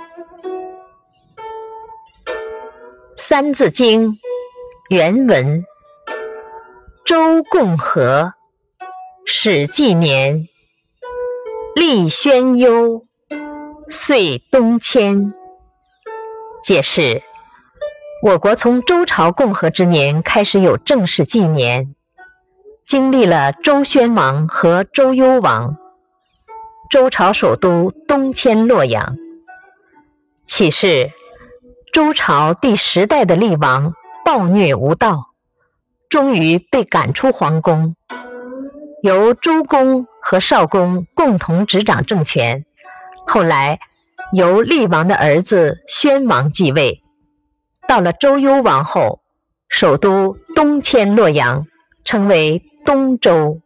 《三字经》原文：周共和，始纪年，立宣幽，岁东迁。解释：我国从周朝共和之年开始有正式纪年，经历了周宣王和周幽王，周朝首都东迁洛阳，启示。周朝第十代的厉王暴虐无道，终于被赶出皇宫，由周公和少公共同执掌政权。后来由厉王的儿子宣王继位。到了周幽王后，首都东迁洛阳，称为东周。